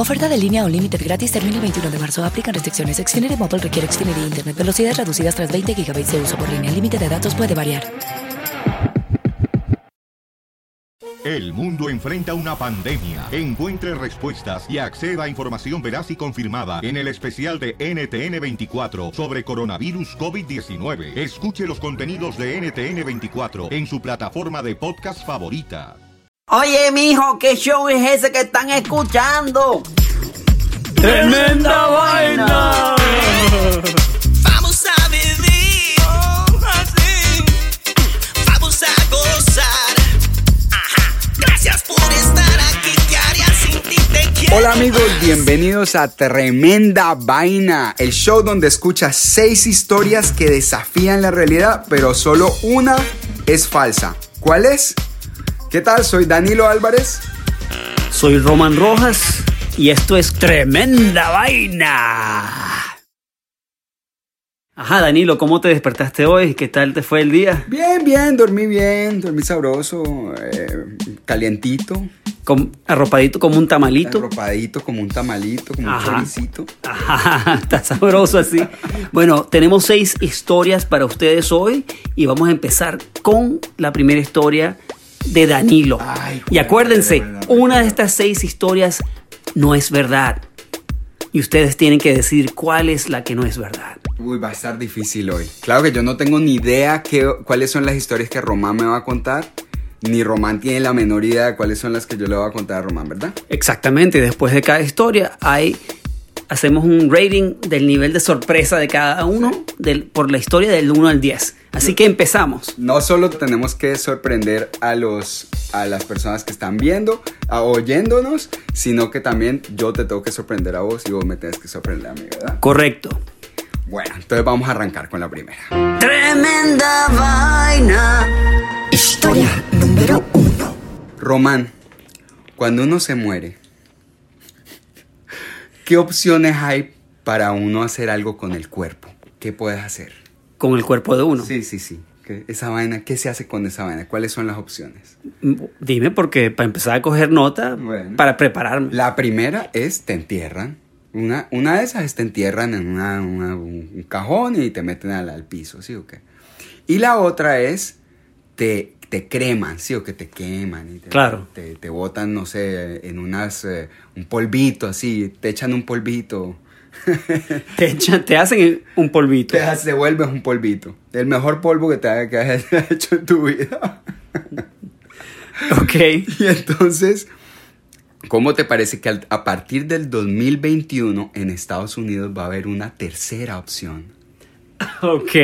Oferta de línea Unlimited gratis termina el 21 de marzo. Aplican restricciones. Xfinity Mobile requiere Xfinity Internet. Velocidades reducidas tras 20 GB de uso por línea. El límite de datos puede variar. El mundo enfrenta una pandemia. Encuentre respuestas y acceda a información veraz y confirmada en el especial de NTN24 sobre coronavirus COVID-19. Escuche los contenidos de NTN24 en su plataforma de podcast favorita. Oye, mijo, ¿qué show es ese que están escuchando? ¡Tremenda vaina! Vamos a vivir así. Vamos a gozar. Ajá. Gracias por estar aquí. ¿Qué haría sin ti? Te quiero. Hola amigos, bienvenidos a Tremenda Vaina, el show donde escuchas seis historias que desafían la realidad, pero solo una es falsa. ¿Cuál es? ¿Qué tal? Soy Danilo Álvarez. Soy Roman Rojas y esto es Tremenda Vaina. Ajá, Danilo, ¿cómo te despertaste hoy? ¿Qué tal te fue el día? Bien, bien, dormí bien, dormí sabroso, eh, calientito, arropadito como un tamalito. arropadito como un tamalito, como Ajá. un choricito. Ajá, está sabroso así. Bueno, tenemos seis historias para ustedes hoy y vamos a empezar con la primera historia de Danilo. Ay, y acuérdense, una de estas seis historias no es verdad. Y ustedes tienen que decir cuál es la que no es verdad. Uy, va a estar difícil hoy. Claro que yo no tengo ni idea qué, cuáles son las historias que Román me va a contar, ni Román tiene la menor idea de cuáles son las que yo le voy a contar a Román, ¿verdad? Exactamente, después de cada historia hay hacemos un rating del nivel de sorpresa de cada uno del- por la historia del 1 al 10. Así que empezamos. No solo tenemos que sorprender a los a las personas que están viendo, a- oyéndonos, sino que también yo te tengo que sorprender a vos y vos me tienes que sorprender a mí, ¿verdad? Correcto. Bueno, entonces vamos a arrancar con la primera. Tremenda vaina. Historia número uno. Román, cuando uno se muere, ¿qué opciones hay para uno hacer algo con el cuerpo? ¿Qué puedes hacer? Con el cuerpo de uno. Sí, sí, sí. ¿Qué- Esa vaina, ¿qué se hace con esa vaina? ¿Cuáles son las opciones? Dime porque para empezar a coger nota, Bueno. para prepararme. La primera es te entierran. Una, una de esas es te entierran en una- una- un cajón y te meten al, al piso, ¿sí o qué? Y la otra es te, te creman, ¿sí o que te queman y te, Claro. te, te botan, no sé, en unas, eh, un polvito así, te echan un polvito. Te, echan- te hacen un polvito. Te has- devuelves un polvito. El mejor polvo que te haya que hayas hecho en tu vida. Ok. Y entonces, ¿cómo te parece que a partir del 2021 en Estados Unidos va a haber una tercera opción? Ok.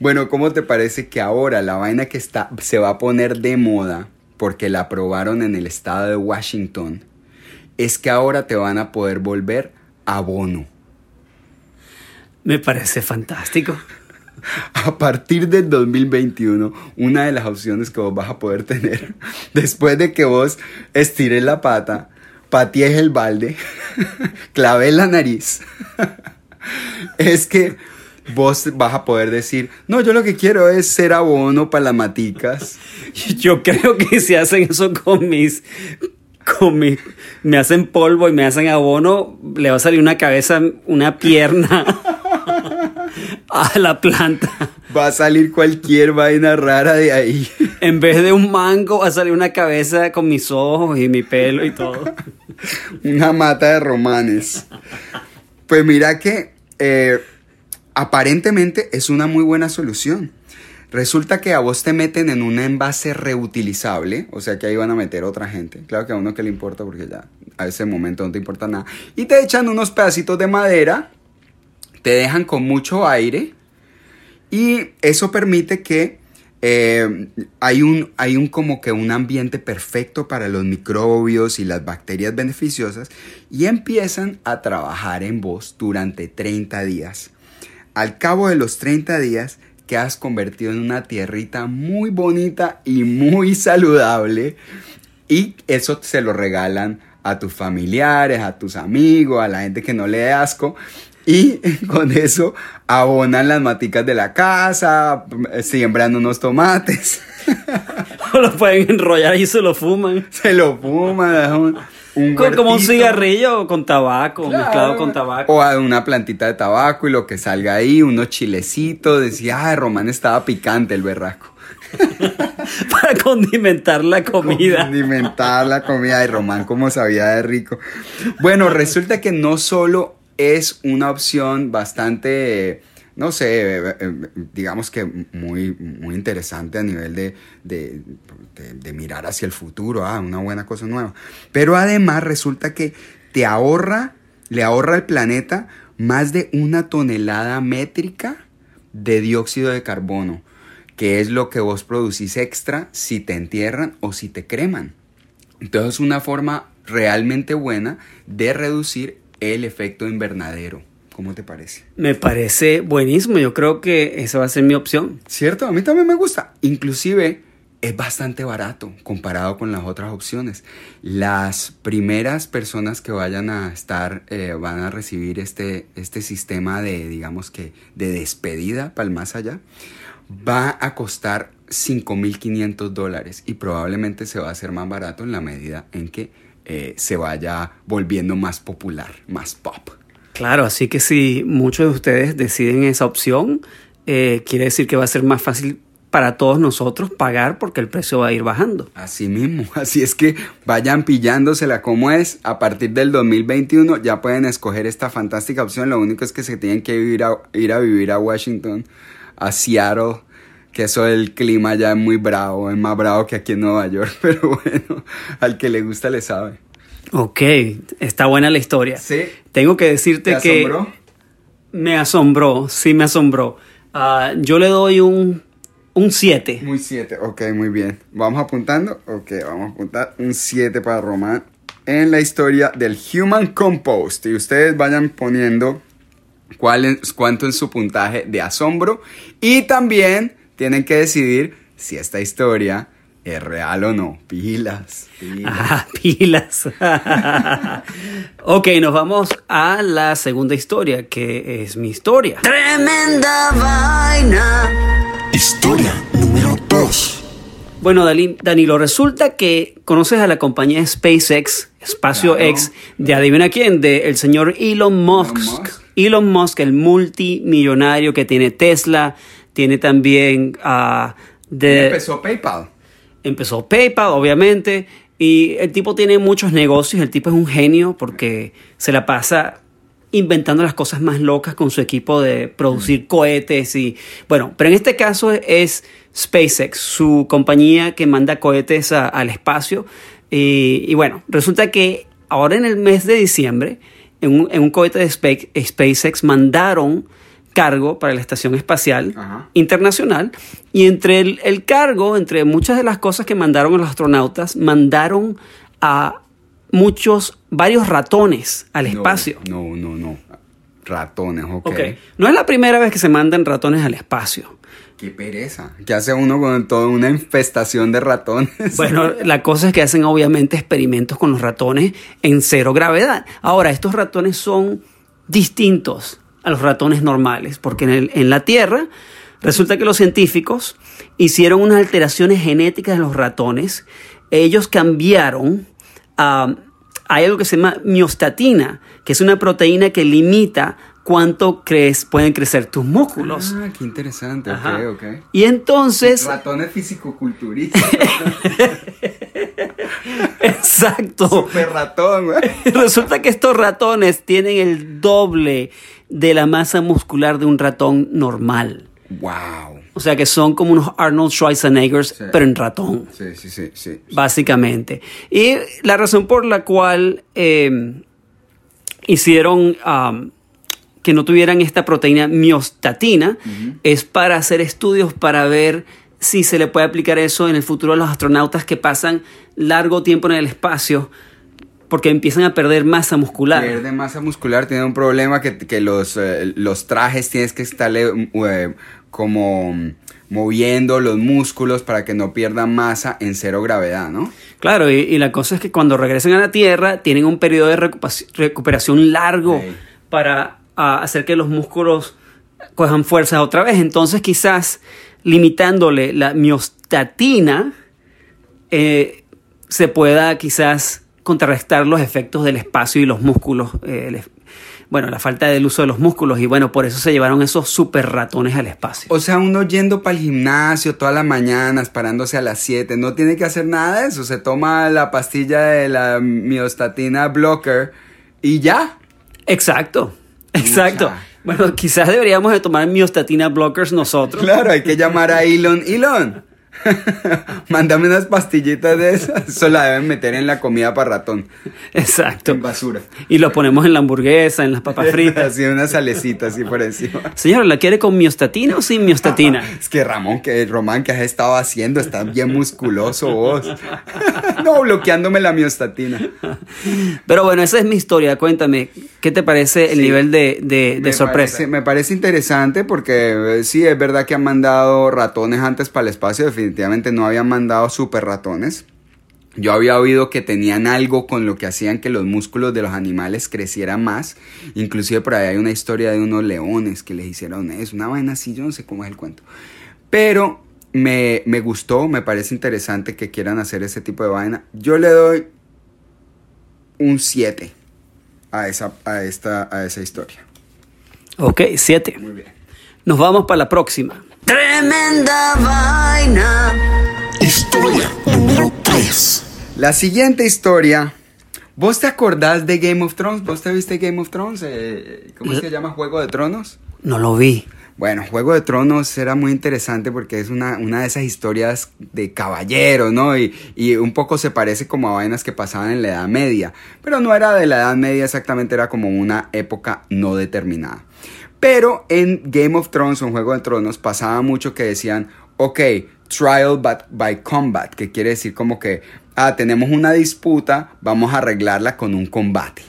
Bueno, ¿cómo te parece que ahora la vaina que está se va a poner de moda porque la aprobaron en el estado de Washington es que ahora te van a poder volver abono? Me parece fantástico. A partir del 2021, una de las opciones que vos vas a poder tener después de que vos estires la pata, patees el balde, claves la nariz, es que vos vas a poder decir, no, yo lo que quiero es ser abono para las maticas. Yo creo que si hacen eso con mis. Con mis. Me hacen polvo y me hacen abono, le va a salir una cabeza, una pierna a la planta. Va a salir cualquier vaina rara de ahí. En vez de un mango, va a salir una cabeza con mis ojos y mi pelo y todo. Una mata de romanes. Pues mira que eh, aparentemente es una muy buena solución. Resulta que a vos te meten en un envase reutilizable, o sea que ahí van a meter otra gente. Claro que a uno que le importa porque ya a ese momento no te importa nada. Y te echan unos pedacitos de madera, te dejan con mucho aire y eso permite que eh, hay, un, hay un como que un ambiente perfecto para los microbios y las bacterias beneficiosas y empiezan a trabajar en vos durante 30 días. Al cabo de los 30 días quedas convertido en una tierrita muy bonita y muy saludable y eso se lo regalan a tus familiares, a tus amigos, a la gente que no le dé asco y con eso abonan las maticas de la casa, siembran unos tomates. O lo pueden enrollar y se lo fuman. Se lo fuman, un, un Co- Como un cigarrillo con tabaco, Claro. mezclado con tabaco. O a una plantita de tabaco y lo que salga ahí, unos chilecitos. Decía, ay, Román estaba picante el berraco. Para condimentar la comida. Condimentar la comida de Román como sabía de rico. Bueno, resulta que no solo es una opción bastante, eh, no sé, eh, eh, digamos que muy, muy interesante a nivel de, de, de- de mirar hacia el futuro, ah, una buena cosa nueva. Pero además resulta que te ahorra, le ahorra al planeta más de una tonelada métrica de dióxido de carbono, que es lo que vos producís extra si te entierran o si te creman. Entonces es una forma realmente buena de reducir el efecto invernadero. ¿Cómo te parece? Me parece buenísimo. Yo creo que esa va a ser mi opción. ¿Cierto? A mí también me gusta. Inclusive es bastante barato comparado con las otras opciones. Las primeras personas que vayan a estar, eh, van a recibir este, este sistema de, digamos que, de despedida para el más allá, va a costar 5.500 dólares y probablemente se va a hacer más barato en la medida en que eh, se vaya volviendo más popular, más pop. Claro, así que si muchos de ustedes deciden esa opción, eh, quiere decir que va a ser más fácil para todos nosotros pagar porque el precio va a ir bajando. Así mismo, así es que vayan pillándosela como es. A partir del 2021 ya pueden escoger esta fantástica opción. Lo único es que se tienen que ir a, ir a vivir a Washington, a Seattle, que eso el clima ya es muy bravo, es más bravo que aquí en Nueva York, pero bueno, al que le gusta le sabe. Ok, está buena la historia. Sí. Tengo que decirte ¿Te que asombró? me asombró, sí me asombró. Ah, yo le doy un 7. Muy 7, ok, muy bien. ¿Vamos apuntando? Ok, vamos a apuntar un 7 para Román en la historia del Human Compost. Y ustedes vayan poniendo cuál es, cuánto es su puntaje de asombro. Y también tienen que decidir si esta historia es real o no. Pilas. pilas. Ah, pilas. ok, nos vamos a la segunda historia, que es mi historia. Tremenda vaina. Historia número 2. Bueno, Danilo, resulta que conoces a la compañía SpaceX, Espacio Claro. X, de adivina quién, de el señor Elon Musk. Musk. Elon Musk, el multimillonario que tiene Tesla, tiene también Y de empezó PayPal. Empezó PayPal, obviamente, y el tipo tiene muchos negocios, el tipo es un genio porque se la pasa inventando las cosas más locas con su equipo de producir cohetes y bueno, pero en este caso es SpaceX, su compañía que manda cohetes al espacio. Y, y bueno, resulta que ahora en el mes de diciembre en un, en un cohete de Spa- SpaceX mandaron cargo para la estación espacial Ajá. internacional y entre el, el cargo, entre muchas de las cosas que mandaron a los astronautas, mandaron a muchos, varios ratones al No, espacio. No, no, no. Ratones, ok. Ok. No es la primera vez que se mandan ratones al espacio. Qué pereza. ¿Qué hace uno con toda una infestación de ratones? Bueno, la cosa es que hacen obviamente experimentos con los ratones en cero gravedad. Ahora, estos ratones son distintos a los ratones normales, porque en, el- en la Tierra resulta que los científicos hicieron unas alteraciones genéticas en los ratones. Ellos cambiaron a... hay algo que se llama miostatina, que es una proteína que limita cuánto crees, pueden crecer tus músculos. Ah, qué interesante. Ajá. Ok, ok. Y entonces... Ratones fisicoculturistas. Exacto. Super ratón, güey. Resulta que estos ratones tienen el doble de la masa muscular de un ratón normal. Wow. O sea que son como unos Arnold Schwarzeneggers, Sí. pero en ratón, Sí, sí, sí, sí. básicamente. Y la razón por la cual eh, hicieron am, que no tuvieran esta proteína miostatina es para hacer estudios para ver si se le puede aplicar eso en el futuro a los astronautas que pasan largo tiempo en el espacio porque empiezan a perder masa muscular. Pierde masa muscular, tiene un problema que, que los, eh, los trajes tienes que estarle eh, como mm, moviendo los músculos para que no pierdan masa en cero gravedad, ¿no? Claro, y, y la cosa es que cuando regresen a la Tierra tienen un periodo de recuperación largo Sí. para ah, hacer que los músculos cojan fuerzas otra vez. Entonces quizás limitándole la miostatina eh, se pueda quizás contrarrestar los efectos del espacio y los músculos. eh, el bueno, la falta del uso de los músculos y bueno, por eso se llevaron esos super ratones al espacio. O sea, uno yendo para el gimnasio todas las mañanas, parándose a las 7, no tiene que hacer nada de eso. Se toma la pastilla de la miostatina blocker y ya. Exacto, exacto. Bueno, quizás deberíamos de tomar miostatina blockers nosotros. Claro, hay que llamar a Elon. Elon, mándame unas pastillitas de esas. Eso la deben meter en la comida para ratón. Exacto. En basura. Y lo ponemos en la hamburguesa, en las papas fritas. Así una salecita así por encima. Señor, ¿la quiere con miostatina o sin miostatina? Es que Ramón, que Román, que has estado haciendo? Estás bien musculoso vos. no, bloqueándome la miostatina. Pero bueno, esa es mi historia. Cuéntame, ¿qué te parece el Sí. nivel de, de- de Me sorpresa? parece- me parece interesante porque eh, sí, es verdad que han mandado ratones antes para el espacio. Definitivamente no habían mandado super ratones. Yo había oído que tenían algo con lo que hacían que los músculos de los animales crecieran más. Inclusive por ahí hay una historia de unos leones que les hicieron eso. Una vaina así, yo no sé cómo es el cuento. Pero me, me gustó, me parece interesante que quieran hacer ese tipo de vaina. Yo le doy un 7 a esa, a esta, a esa historia. Ok, siete. Muy bien. Nos vamos para la próxima. Tremenda vaina. Historia número 3. La siguiente historia. ¿Vos te acordás de Game of Thrones? ¿Vos te viste Game of Thrones? Eh, ¿Cómo es que se llama? Juego de Tronos. No lo vi. Bueno, Juego de Tronos era muy interesante porque es una, una de esas historias de caballeros, ¿no? Y, y un poco se parece como a vainas que pasaban en la Edad Media. Pero no era de la Edad Media exactamente, era como una época no determinada. Pero en Game of Thrones en Juego de Tronos pasaba mucho que decían, ok, trial but- by combat, que quiere decir como que, ah, tenemos una disputa, vamos a arreglarla con un combate.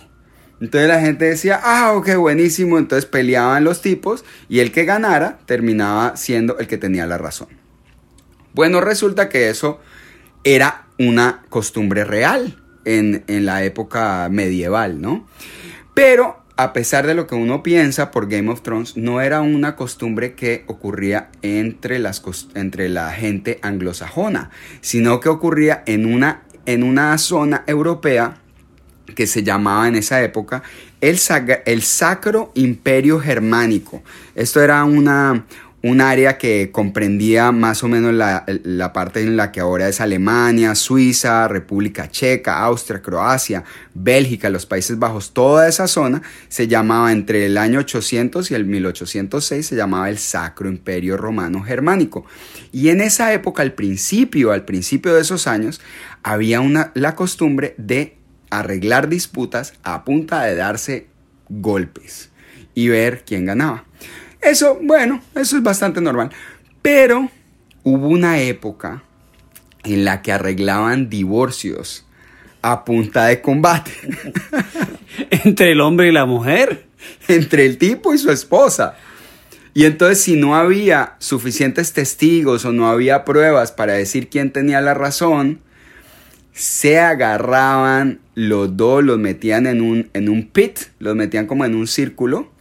Entonces la gente decía, ah, ok, buenísimo. Entonces peleaban los tipos y el que ganara terminaba siendo el que tenía la razón. Bueno, resulta que eso era una costumbre real en, en la época medieval, ¿no? Pero a pesar de lo que uno piensa por Game of Thrones, no era una costumbre que ocurría entre, las, entre la gente anglosajona, sino que ocurría en una, en una zona europea que se llamaba en esa época el, el Sacro Imperio Germánico. Esto era una, un área que comprendía más o menos la, la parte en la que ahora es Alemania, Suiza, República Checa, Austria, Croacia, Bélgica, los Países Bajos, toda esa zona se llamaba entre el año 800 y el 1806 se llamaba el Sacro Imperio Romano Germánico. Y en esa época, al principio, al principio de esos años, había una, la costumbre de arreglar disputas a punta de darse golpes y ver quién ganaba. Eso, bueno, eso es bastante normal. Pero hubo una época en la que arreglaban divorcios a punta de combate Entre el hombre y la mujer. entre el tipo y su esposa. Y entonces si no había suficientes testigos o no había pruebas para decir quién tenía la razón, se agarraban los dos, los metían en un, en un pit, los metían como en un círculo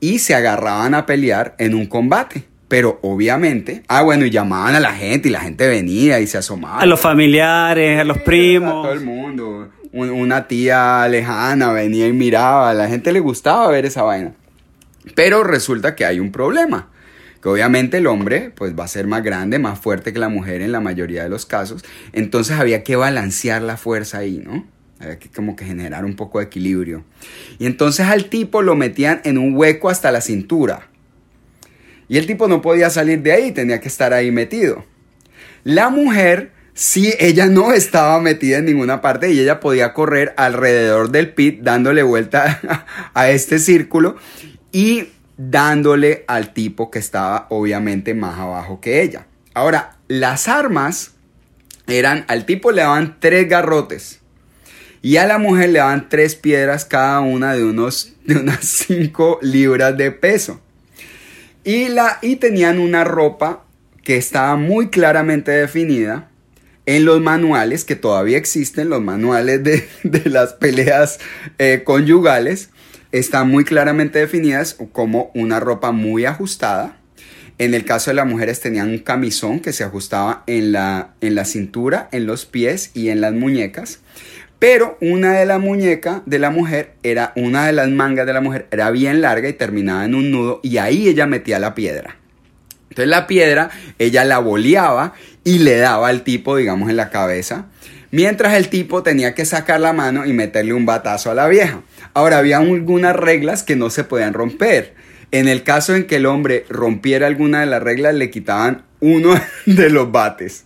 y se agarraban a pelear en un combate. Pero obviamente, ah bueno, y llamaban a la gente y la gente venía y se asomaba. A los familiares, a los A todo primos. el mundo. Un- Una tía lejana venía y miraba. A la gente le gustaba ver esa vaina. Pero resulta que hay un problema. Que obviamente el hombre pues va a ser más grande, más fuerte que la mujer en la mayoría de los casos. Entonces había que balancear la fuerza ahí, ¿no? Había que como que generar un poco de equilibrio. Y entonces al tipo lo metían en un hueco hasta la cintura. Y el tipo no podía salir de ahí, tenía que estar ahí metido. La mujer, sí, ella no estaba metida en ninguna parte y ella podía correr alrededor del pit dándole vuelta a este círculo y dándole al tipo que estaba obviamente más abajo que ella. Ahora, las armas eran, al tipo le daban tres garrotes y a la mujer le daban tres piedras cada una de, unos, de unas 5 libras de peso. Y, la, y tenían una ropa que estaba muy claramente definida en los manuales, que todavía existen, los manuales de, de las peleas eh, conyugales, están muy claramente definidas como una ropa muy ajustada. En el caso de las mujeres tenían un camisón que se ajustaba en la, en la cintura, en los pies y en las muñecas. Pero una de la muñeca de la mujer era, una de las mangas de la mujer era bien larga y terminaba en un nudo y ahí ella metía la piedra. Entonces la piedra ella la boleaba y le daba al tipo, digamos, en la cabeza. Mientras el tipo tenía que sacar la mano y meterle un batazo a la vieja. Ahora, había algunas reglas que no se podían romper. En el caso en que el hombre rompiera alguna de las reglas, le quitaban uno de los bates.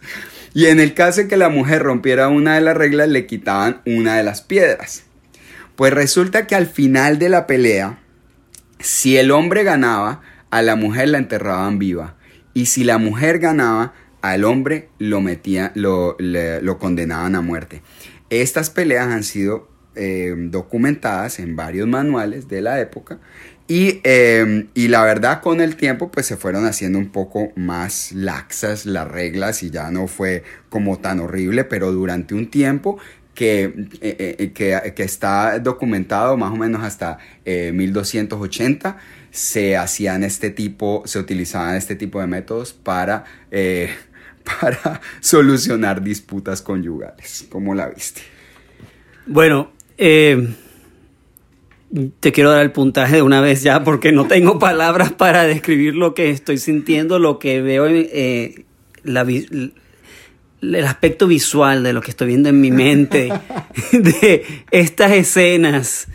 Y en el caso en que la mujer rompiera una de las reglas, le quitaban una de las piedras. Pues resulta que al final de la pelea, si el hombre ganaba, a la mujer la enterraban viva. Y si la mujer ganaba, al hombre lo, metía, lo condenaban a muerte. Estas peleas han sido eh, documentadas en varios manuales de la época y, eh, y la verdad con el tiempo pues se fueron haciendo un poco más laxas las reglas y ya no fue como tan horrible, pero durante un tiempo que, eh, eh, que, que está documentado más o menos hasta eh, 1280 se hacían este tipo, se utilizaban este tipo de métodos para, eh, para solucionar disputas conyugales. ¿Cómo la viste? Bueno, eh, te quiero dar el puntaje de una vez ya porque no tengo palabras para describir lo que estoy sintiendo, lo que veo, en, eh, la el aspecto visual de lo que estoy viendo en mi mente, de estas escenas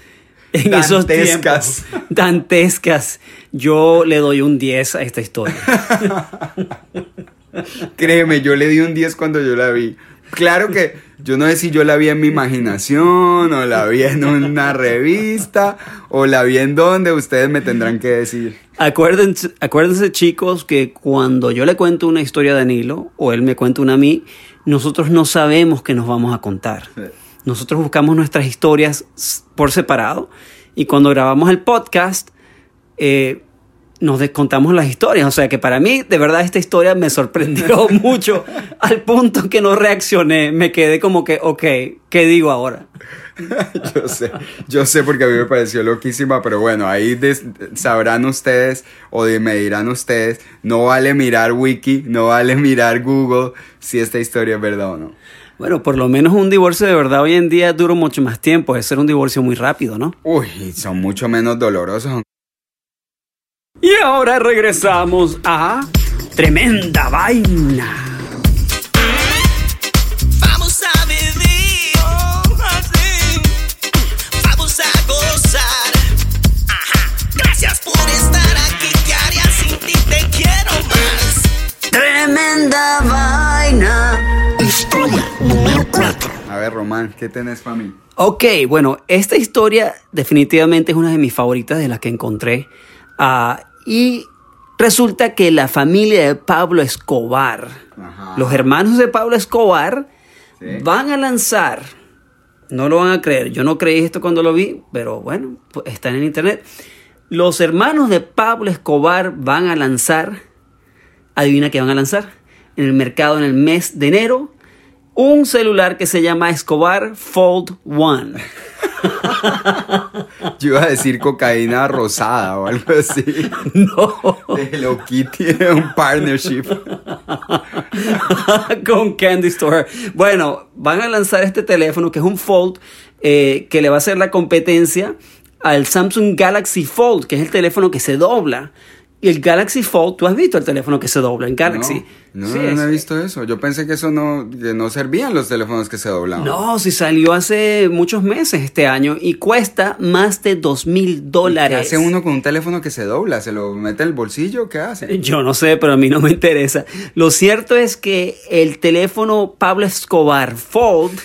en esos Dantescas. tiempos dantescas. Yo le doy un 10 a esta historia. Créeme, yo le di un 10 cuando yo la vi. Claro que yo no sé si yo la vi en mi imaginación o la vi en una revista o la vi en donde ustedes me tendrán que decir. Acuérdense, acuérdense, chicos, que cuando yo le cuento una historia a Danilo o él me cuenta una a mí, nosotros no sabemos qué nos vamos a contar. Nosotros buscamos nuestras historias por separado y cuando grabamos el podcast eh, nos descontamos las historias. O sea que para mí, de verdad, esta historia me sorprendió mucho al punto que no reaccioné. Me quedé como que, ok, ¿qué digo ahora? Yo sé, yo sé porque a mí me pareció loquísima, pero bueno, ahí sabrán ustedes o me dirán ustedes, no vale mirar wiki, no vale mirar Google si esta historia es verdad o no. Bueno, por lo menos un divorcio de verdad hoy en día dura mucho más tiempo. Es ser un divorcio muy rápido, ¿no? Uy, son mucho menos dolorosos. Y ahora regresamos a Tremenda Vaina. Vamos a vivir, oh, así. Vamos a gozar. Ajá. Gracias por estar aquí. ¿Qué haría sin ti? Te quiero más. Tremenda vaina. Historia número 4. A ver, Román, ¿qué tenés para mí? Ok, bueno, esta historia definitivamente es una de mis favoritas de las que encontré. Ah, y resulta que la familia de Pablo Escobar, Ajá. los hermanos de Pablo Escobar, Sí. van a lanzar, no lo van a creer, yo no creí esto cuando lo vi, pero bueno, pues está en internet. Los hermanos de Pablo Escobar van a lanzar, adivina qué van a lanzar, en el mercado en el mes de enero, un celular que se llama Escobar Fold One. Yo iba a decir cocaína rosada o algo así. No. De Hello Kitty, un partnership. con Candy Store. Bueno, van a lanzar este teléfono que es un Fold eh, que le va a hacer la competencia al Samsung Galaxy Fold, que es el teléfono que se dobla Y el Galaxy Fold, tú has visto el teléfono que se dobla en Galaxy. No, no, Sí, no, no he visto eso. Yo pensé que eso no, que no servían los teléfonos que se doblaban. No, si salió hace muchos meses este año y cuesta más de dos mil ¿Qué dólares. hace uno con un teléfono que se dobla? ¿Se lo mete en el bolsillo? ¿Qué hace? Yo no sé, pero a mí no me interesa. Lo cierto es que el teléfono Pablo Escobar Fold,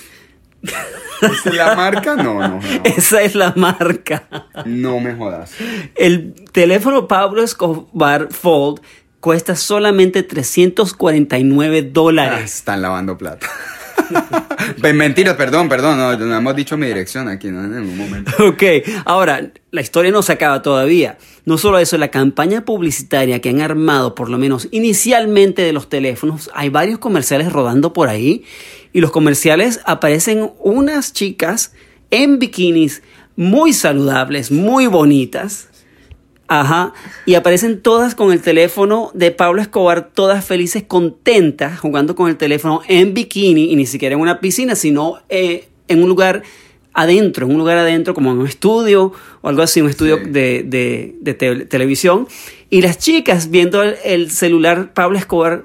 ¿Esa es la marca? No, no, no. esa es la marca. No me jodas. El teléfono Pablo Escobar Fold cuesta solamente 349 Ah, dólares. están lavando plata. Pues, Mentiras, perdón, perdón. No, no hemos dicho mi dirección aquí, ¿no? En ningún momento. Ok, ahora, la historia no se acaba todavía. No solo eso, la campaña publicitaria que han armado, por lo menos inicialmente de los teléfonos, hay varios comerciales rodando por ahí y los comerciales aparecen unas chicas en bikinis muy saludables, muy bonitas. Ajá, y aparecen todas con el teléfono de Pablo Escobar, todas felices, contentas, jugando con el teléfono en bikini y ni siquiera en una piscina, sino eh, en un lugar adentro, en un lugar adentro, como en un estudio o algo así, un estudio Sí. de, de- de te- televisión. Y las chicas viendo el, el celular Pablo Escobar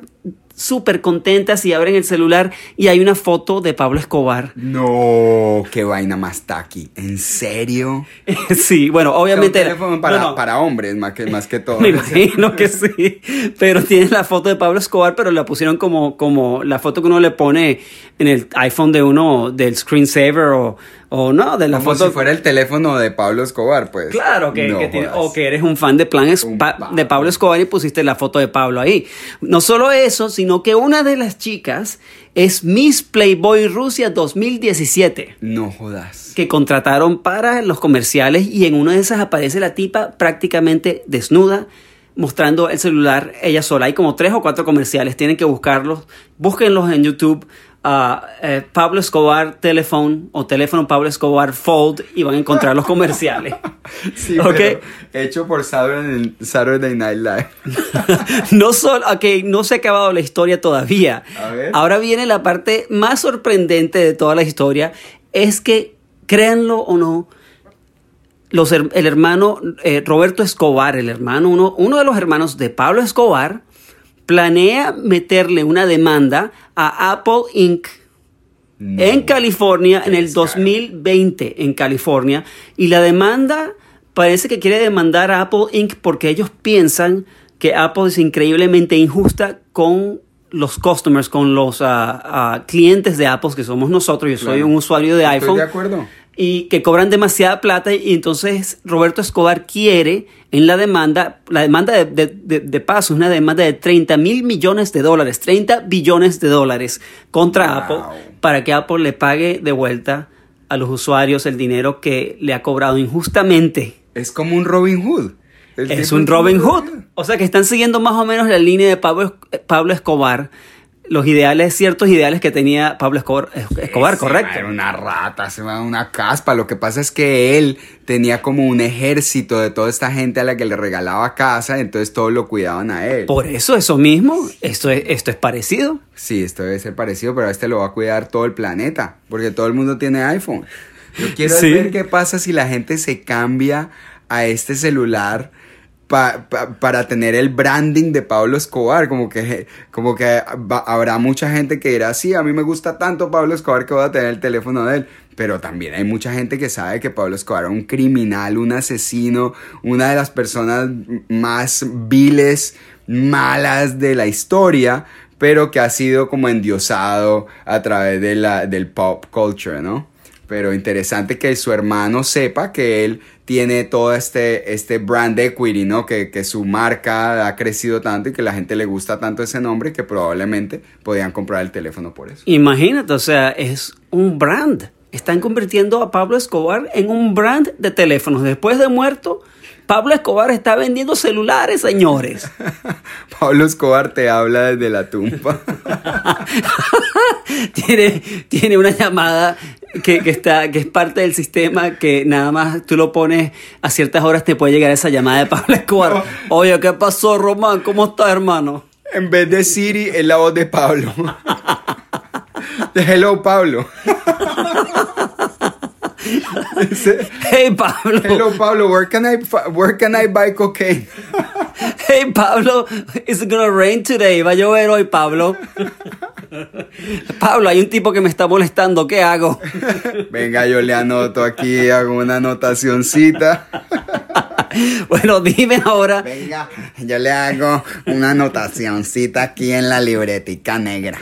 súper contentas y abren el celular y hay una foto de Pablo Escobar. No, qué vaina más taqui. ¿En serio? sí, bueno, obviamente... Teléfono para, no, no. para hombres, más que, más que todo. Me imagino que sí. Pero tiene la foto de Pablo Escobar, pero la pusieron como, como la foto que uno le pone en el iPhone de uno, del screensaver o, o no, de la Como foto. si fuera el teléfono de Pablo Escobar, pues. Claro, que, No que tiene- jodas. o que eres un fan de plan pa- de Pablo Escobar y pusiste la foto de Pablo ahí. No solo eso, sino que una de las chicas es Miss Playboy Rusia 2017 No jodas. que contrataron para los comerciales y en una de esas aparece la tipa prácticamente desnuda mostrando el celular ella sola. Hay como tres o cuatro comerciales, tienen que buscarlos. Búsquenlos en YouTube. Eh, Pablo Escobar Telephone o teléfono Pablo Escobar Fold y van a encontrar los comerciales. Sí, Ok. pero hecho por Saturday, Saturday Night Live. no solo, ok, no se ha acabado la historia todavía. A ver. Ahora viene la parte más sorprendente de toda la historia. Es que, créanlo o no, los, el hermano eh, Roberto Escobar, el hermano, uno, uno de los hermanos de Pablo Escobar, planea meterle una demanda a Apple Inc. No. en California en el descaro. 2020 en California y la demanda parece que quiere demandar a Apple Inc. porque ellos piensan que Apple es increíblemente injusta con los customers, con los ah, ah, clientes de Apple que somos nosotros. Yo soy Claro. un usuario de Estoy iPhone de acuerdo. Y que cobran demasiada plata y entonces Roberto Escobar quiere en la demanda, la demanda de, de- de- de paso es una demanda de 30 mil millones de dólares, 30 billones de dólares contra Wow. Apple para que Apple le pague de vuelta a los usuarios el dinero que le ha cobrado injustamente. Es como un Robin Hood. El Es un Robin Hood. O sea que están siguiendo más o menos la línea de Pablo, Pablo Escobar, los ideales, ciertos ideales que tenía Pablo Escobar, Escobar correcto. Era una rata, se una caspa. Lo que pasa es que él tenía como un ejército de toda esta gente a la que le regalaba casa, entonces todos lo cuidaban a él. Por eso, eso mismo, esto es, esto es parecido. Sí, esto debe ser parecido, pero a este lo va a cuidar todo el planeta, porque todo el mundo tiene iPhone. Yo quiero Sí. ver qué pasa si la gente se cambia a este celular pa- pa- para tener el branding de Pablo Escobar, como que, como que habrá mucha gente que dirá, sí, a mí me gusta tanto Pablo Escobar que voy a tener el teléfono de él. Pero también hay mucha gente que sabe que Pablo Escobar era un criminal, un asesino, una de las personas más viles, malas de la historia, pero que ha sido como endiosado a través de la, del pop culture, ¿no? Pero interesante que su hermano sepa que él tiene todo este, este brand equity, ¿no? Que, que su marca ha crecido tanto y que la gente le gusta tanto ese nombre que probablemente podían comprar el teléfono por eso. Imagínate, o sea, es un brand. Están convirtiendo a Pablo Escobar en un brand de teléfonos. Después de muerto, Pablo Escobar está vendiendo celulares, señores. Pablo Escobar te habla desde la tumba. tiene, tiene una llamada que, que está, que es parte del sistema que nada más tú lo pones a ciertas horas te puede llegar esa llamada de Pablo Escobar. Oye, ¿qué pasó, Román? ¿Cómo estás, hermano? en vez de Siri, es la voz de Pablo. Hello, Pablo. Hey, Pablo. Hello, Pablo. Where can I, where can I buy cocaine? Hey, Pablo, it's gonna rain today. Va a llover hoy, Pablo. Pablo, hay un tipo que me está molestando. ¿Qué hago? Venga, yo le anoto aquí, hago una anotacioncita. Bueno, dime ahora. Venga, yo le hago una anotacioncita aquí en la libretica negra.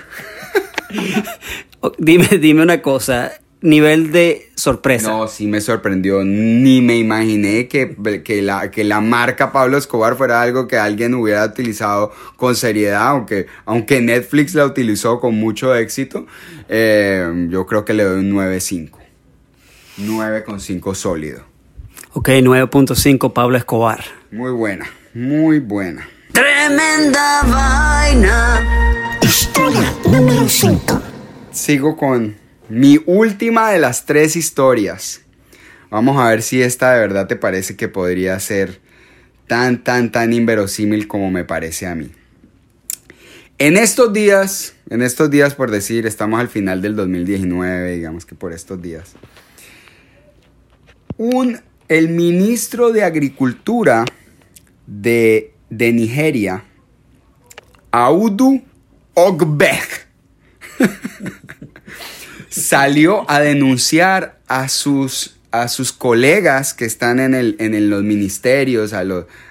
Dime, dime una cosa. Nivel de sorpresa. No, sí me sorprendió. Ni me imaginé que, que, la, que la marca Pablo Escobar fuera algo que alguien hubiera utilizado con seriedad, aunque, aunque Netflix la utilizó con mucho éxito. eh, yo creo que le doy un 9.5. 9,5 sólido. Ok, 9.5 Pablo Escobar. Muy buena, muy buena. Tremenda vaina. Historia número 5. Sigo con mi última de las tres historias. Vamos a ver si esta de verdad te parece que podría ser tan, tan, tan inverosímil como me parece a mí. En estos días, en estos días por decir, estamos al final del 2019, digamos que por estos días. Un, el ministro de Agricultura de, de Nigeria, Audu Ogbek, salió a denunciar a sus, a sus colegas que están en, el, en el- los ministerios, a,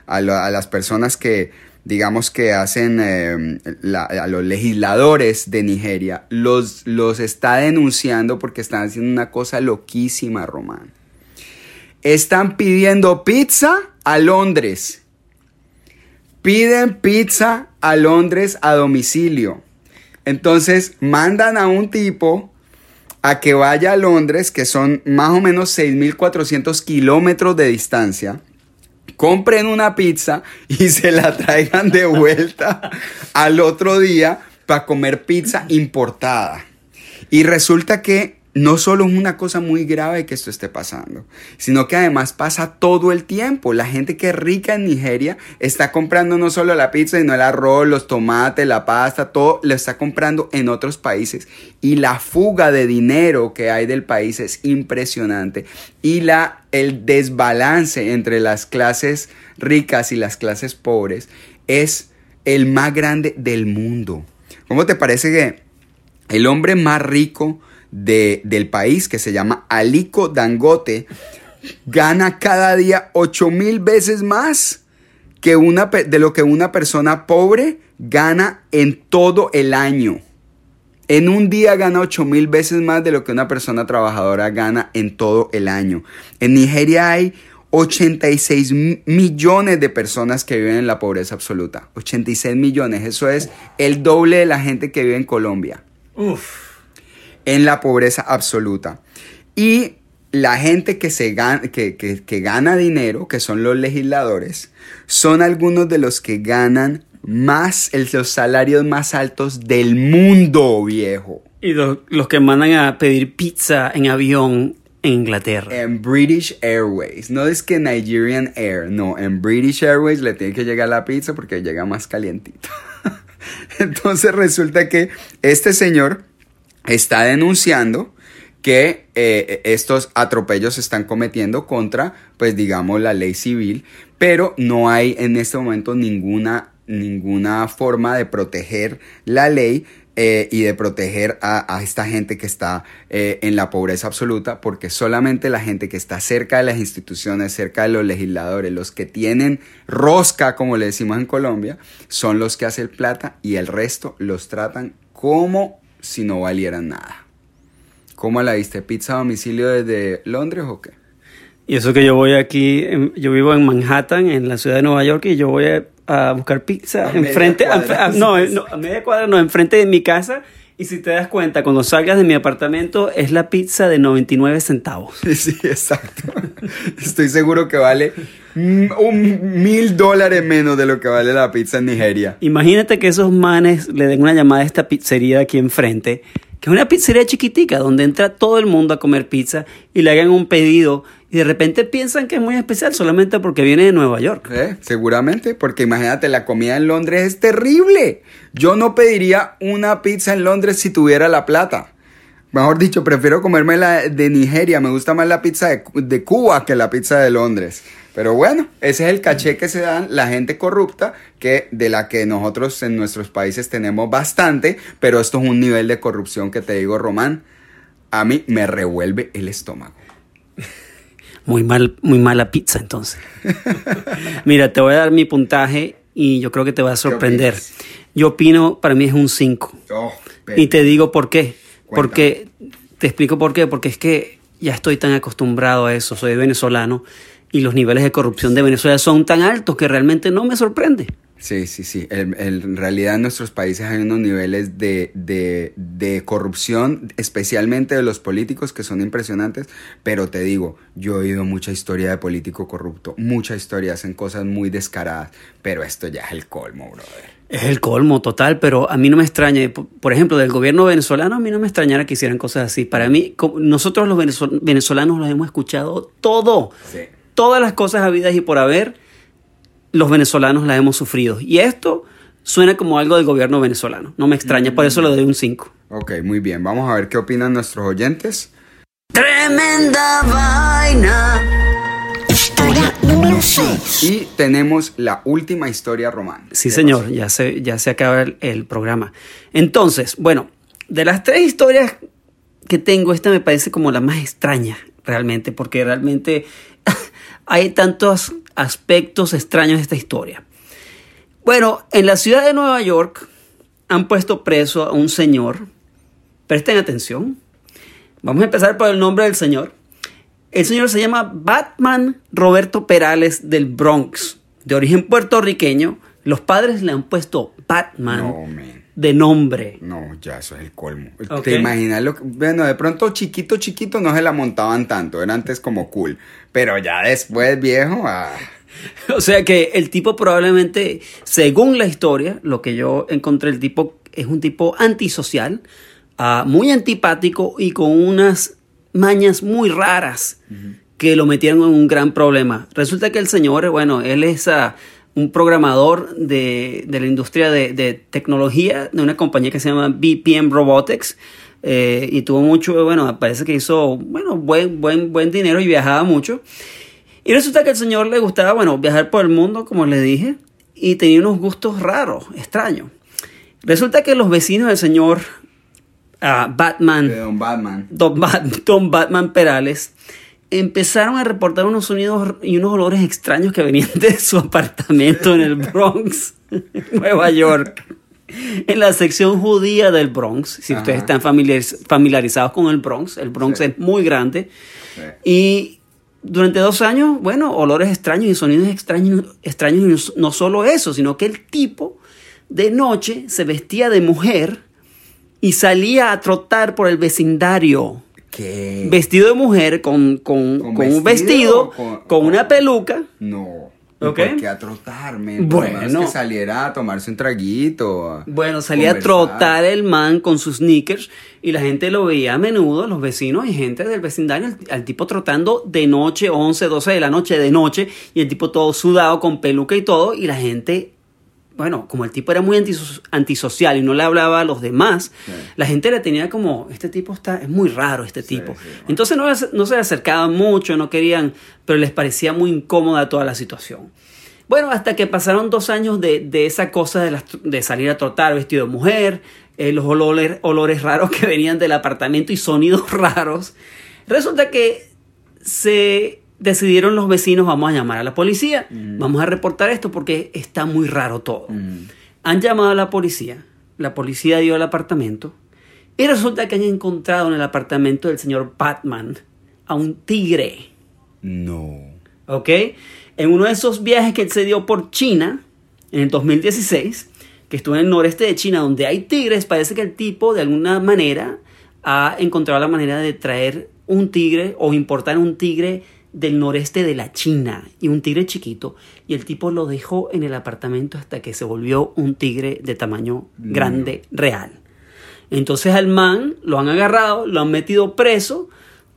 a, a las personas que, digamos, que hacen eh, a los legisladores de Nigeria, los, los está denunciando porque están haciendo una cosa loquísima, Román. Están pidiendo pizza a Londres. Piden pizza a Londres a domicilio. Entonces mandan a un tipo a que vaya a Londres, que son más o menos 6.400 kilómetros de distancia, compren una pizza y se la traigan de vuelta al otro día para comer pizza importada. Y resulta que no solo es una cosa muy grave que esto esté pasando, sino que además pasa todo el tiempo. La gente que es rica en Nigeria está comprando no solo la pizza, sino el arroz, los tomates, la pasta, todo lo está comprando en otros países. Y la fuga de dinero que hay del país es impresionante. Y la, el desbalance entre las clases ricas y las clases pobres es el más grande del mundo. ¿Cómo te parece que el hombre más rico de- del país, que se llama Aliko Dangote, gana cada día 8 mil veces más que una, de lo que una persona pobre gana en todo el año. En un día gana 8 mil veces más de lo que una persona trabajadora gana en todo el año. En Nigeria hay 86 mi- millones de personas que viven en la pobreza absoluta. 86 millones. Eso es el doble de la gente que vive en Colombia en la pobreza absoluta. Y la gente que, se gana, que, que- que gana dinero, que son los legisladores, son algunos de los que ganan más, el- los salarios más altos del mundo, viejo. Y los, los que mandan a pedir pizza en avión en Inglaterra. En British Airways, no es que Nigerian Air, no, en British Airways le tiene que llegar la pizza porque llega más calientita. Entonces resulta que este señor está denunciando que eh, estos atropellos se están cometiendo contra, pues digamos, la ley civil, pero no hay en este momento ninguna, ninguna forma de proteger la ley eh, y de proteger a, esta gente que está eh, en la pobreza absoluta, porque solamente la gente que está cerca de las instituciones, cerca de los legisladores, los que tienen rosca, como le decimos en Colombia, son los que hacen plata y el resto los tratan como si no valieran nada. ¿Cómo la viste? ¿Pizza a domicilio desde Londres o qué? Y eso que yo voy aquí, yo vivo en Manhattan, en la ciudad de Nueva York, y yo voy a, a buscar pizza A enfrente, a- no, no, a media cuadra, no, enfrente de mi casa. Y si te das cuenta, cuando salgas de mi apartamento, es la pizza de 99 centavos. Sí, exacto. Estoy seguro que vale mm, un mil dólares menos de lo que vale la pizza en Nigeria. Imagínate que esos manes le den una llamada a esta pizzería de aquí enfrente, que es una pizzería chiquitica donde entra todo el mundo a comer pizza y le hagan un pedido y de repente piensan que es muy especial solamente porque viene de Nueva York. ¿Eh? Seguramente, porque imagínate, la comida en Londres es terrible. Yo no pediría una pizza en Londres si tuviera la plata. Mejor dicho, prefiero comerme la de Nigeria. Me gusta más la pizza de, de Cuba que la pizza de Londres. Pero bueno, ese es el caché que se dan la gente corrupta, que de la que nosotros en nuestros países tenemos bastante, pero esto es un nivel de corrupción que te digo, Román, a mí me revuelve el estómago. Muy mal, muy mala pizza entonces. Mira, te voy a dar mi puntaje y yo creo que te va a sorprender. Yo opino, para mí es un 5. Oh, Y te digo por qué. Cuéntame. Porque, te explico por qué. Porque es que ya estoy tan acostumbrado a eso. Soy venezolano y los niveles de corrupción de Venezuela son tan altos que realmente no me sorprende. Sí, sí, sí. El- el- en realidad en nuestros países hay unos niveles de, de, de corrupción, especialmente de los políticos, que son impresionantes. Pero te digo, yo he oído mucha historia de político corrupto, mucha historia, hacen cosas muy descaradas. Pero esto ya es el colmo, brother. Es el colmo total, pero a mí no me extraña. Por ejemplo, del gobierno venezolano, a mí no me extrañara que hicieran cosas así. Para mí, nosotros los venezol- venezolanos los hemos escuchado todo. Sí. Todas las cosas habidas y por haber, los venezolanos las hemos sufrido. Y esto suena como algo del gobierno venezolano. No me extraña, por eso le doy un 5. Ok, muy bien. Vamos a ver qué opinan nuestros oyentes. Tremenda vaina. Historia número 6. Y tenemos la última historia romana. Sí, ¿Qué señor, ya se, ya se acaba el, el programa. Entonces, bueno, de las tres historias que tengo, esta me parece como la más extraña, realmente, porque realmente hay tantos aspectos extraños de esta historia. Bueno, en la ciudad de Nueva York han puesto preso a un señor. Presten atención. Vamos a empezar por el nombre del señor. El señor se llama Batman Roberto Perales del Bronx, de origen puertorriqueño. Los padres le han puesto Batman. De nombre. No, ya eso es el colmo. ¿Te imaginas lo que- Bueno, de pronto chiquito, chiquito no se la montaban tanto, era antes como cool. Pero ya después, viejo, ah, O sea que el tipo probablemente, según la historia, lo que yo encontré, el tipo es un tipo antisocial, ah, muy antipático y con unas mañas muy raras que lo metieron en un gran problema. Resulta que el señor, bueno, él es ah, un programador de, de la industria de, de tecnología de una compañía que se llama BPM Robotics. eh, y tuvo mucho, bueno, parece que hizo, bueno, buen, buen, buen dinero y viajaba mucho. Y resulta que al señor le gustaba, bueno, viajar por el mundo, como les dije, y tenía unos gustos raros, extraños. Resulta que los vecinos del señor ah, Batman, de Don Batman. Don, Bat- Don Batman Perales, empezaron a reportar unos sonidos y unos olores extraños que venían de su apartamento en el Bronx, Nueva York. En la sección judía del Bronx, si Ajá. ustedes están familiariz- familiarizados con el Bronx, el Bronx Sí. es muy grande. Sí. Y durante dos años, bueno, olores extraños y sonidos extraños, extraños, y no solo eso, sino que el tipo de noche se vestía de mujer y salía a trotar por el vecindario. ¿Qué? Vestido de mujer con, con, ¿Con con un vestido con- con, una peluca. No. ¿Y Ok. ¿Por qué a trotarme? Bueno. Que saliera a tomarse un traguito. Bueno, salía a trotar el man con sus sneakers y la gente lo veía a menudo, los vecinos y gente del vecindario, al, al tipo trotando de noche, 11, 12 de la noche, de noche, y el tipo todo sudado con peluca y todo, y la gente, bueno, como el tipo era muy antiso- antisocial y no le hablaba a los demás, Sí. la gente le tenía como, este tipo está, es muy raro este tipo. sí, bueno. Entonces no, no se le acercaban mucho, no querían, pero les parecía muy incómoda toda la situación. Bueno, hasta que pasaron dos años de, de esa cosa de salir a trotar vestido de mujer, eh, los olores, olores raros que venían del apartamento y sonidos raros. Resulta que se decidieron los vecinos, vamos a llamar a la policía, vamos a reportar esto porque está muy raro todo. Mm. Han llamado a la policía, la policía dio al apartamento y resulta que han encontrado en el apartamento del señor Batman a un tigre. No. ¿ok? En uno de esos viajes que él se dio por China, en el 2016, que estuvo en el noreste de China, donde hay tigres, parece que el tipo de alguna manera ha encontrado la manera de traer un tigre o importar un tigre del noreste de la China y un tigre chiquito y el tipo lo dejó en el apartamento hasta que se volvió un tigre de tamaño grande real. Entonces al man lo han agarrado, lo han metido preso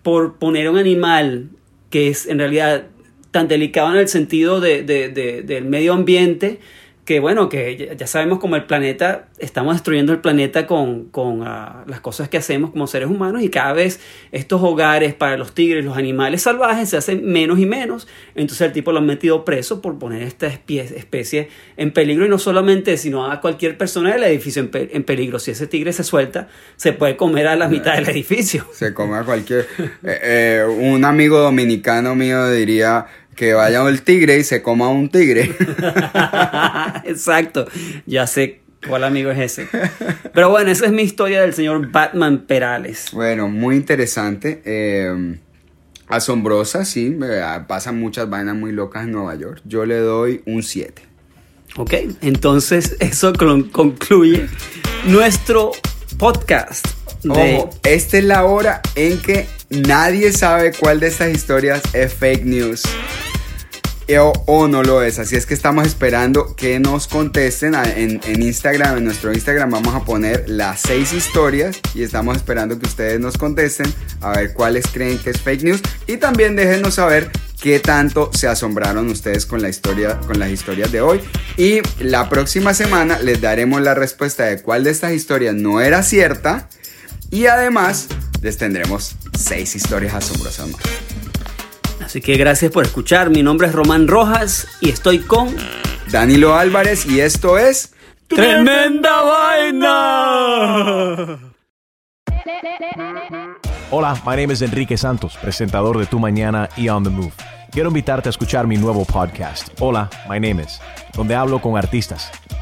por poner un animal que es en realidad tan delicado en el sentido de- de- de- del medio ambiente que bueno, que ya- sabemos como el planeta, estamos destruyendo el planeta con, con ah, las cosas que hacemos como seres humanos y cada vez estos hogares para los tigres, los animales salvajes se hacen menos y menos. Entonces el tipo lo han metido preso por poner esta especie en peligro y no solamente, sino a cualquier persona del edificio en, pe- en peligro. Si ese tigre se suelta, se puede comer a la mitad del edificio. Se come a cualquier... eh, eh, un amigo dominicano mío diría que vaya al tigre y se coma un tigre. Exacto, ya sé cuál amigo es ese. Pero bueno, esa es mi historia del señor Batman Perales. Bueno, muy interesante. eh, asombrosa, sí. eh, pasan muchas vainas muy locas en Nueva York. Yo le doy un 7. Ok, entonces eso concluye nuestro podcast. De, Ojo, esta es la hora en que nadie sabe cuál de estas historias es fake news. O, o no lo es. Así es que estamos esperando que nos contesten en Instagram. En nuestro Instagram vamos a poner las seis historias y estamos esperando que ustedes nos contesten a ver cuáles creen que es fake news. Y también déjenos saber qué tanto se asombraron ustedes con la historia, con las historias de hoy. Y la próxima semana les daremos la respuesta de cuál de estas historias no era cierta. Y además les tendremos seis historias asombrosas más. así que gracias por escuchar. Mi nombre es Román Rojas y estoy con Danilo Álvarez y esto es... Tremenda Vaina. Hola, my name is Enrique Santos, presentador de Tu Mañana y On the Move. Quiero invitarte a escuchar mi nuevo podcast, Hola, my name is, donde hablo con artistas,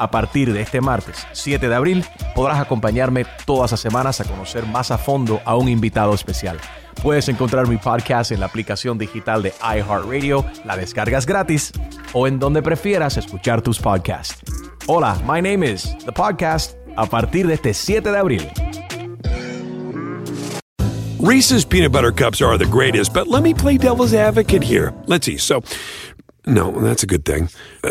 A partir de este martes 7 de abril podrás acompañarme todas las semanas a conocer más a fondo a un invitado especial. Puedes encontrar mi podcast en la aplicación digital de iHeartRadio, la descargas gratis o en donde prefieras escuchar tus podcasts. Hola, my name is The Podcast a partir de este 7 de abril. Reese's peanut butter cups are the greatest, but let me play devil's advocate here. Let's see. So, no, that's a good thing. Uh,